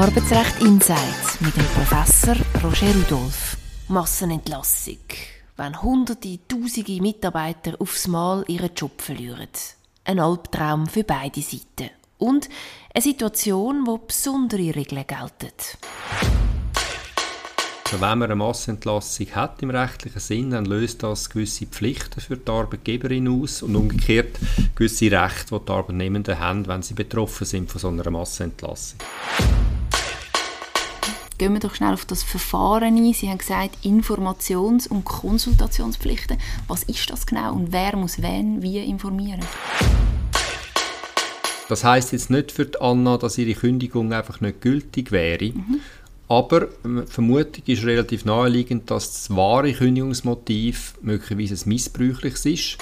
Arbeitsrecht Insight mit dem Professor Roger Rudolph. Massenentlassung. Wenn hunderte, tausende Mitarbeiter aufs Mal ihren Job verlieren. Ein Albtraum für beide Seiten. Und eine Situation, wo besondere Regeln gelten. Wenn man eine Massenentlassung hat im rechtlichen Sinn, dann löst das gewisse Pflichten für die Arbeitgeberin aus und umgekehrt gewisse Rechte, die die Arbeitnehmenden haben, wenn sie betroffen sind von so einer Massenentlassung. Gehen wir doch schnell auf das Verfahren ein. Sie haben gesagt, Informations- und Konsultationspflichten. Was ist das genau und wer muss wen wie informieren? Das heißt jetzt nicht für die Anna, dass ihre Kündigung einfach nicht gültig wäre. Mhm. Aber die Vermutung ist relativ naheliegend, dass das wahre Kündigungsmotiv möglicherweise ein missbräuchliches ist.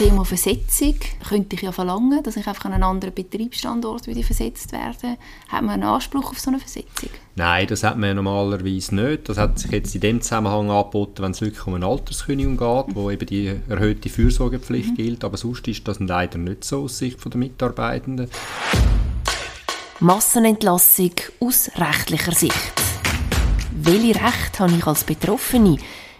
Das Thema Versetzung könnte ich ja verlangen, dass ich einfach an einen anderen Betriebsstandort wieder versetzt werde. Hat man einen Anspruch auf so eine Versetzung? Nein, das hat man normalerweise nicht. Das hat sich jetzt in dem Zusammenhang angeboten, wenn es wirklich um eine Alterskündigung geht, wo eben die erhöhte Fürsorgepflicht mhm. gilt. Aber sonst ist das leider nicht so aus Sicht der Mitarbeitenden. Massenentlassung aus rechtlicher Sicht. Welche Rechte habe ich als Betroffene?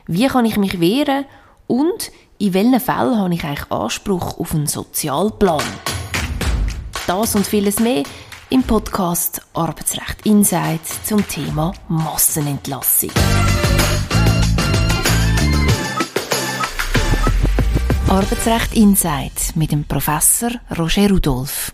Wie kann ich mich wehren? Und in welchen Fällen habe ich eigentlich Anspruch auf einen Sozialplan? Das und vieles mehr im Podcast Arbeitsrecht Insight zum Thema Massenentlassung. Arbeitsrecht Insight mit dem Professor Roger Rudolph.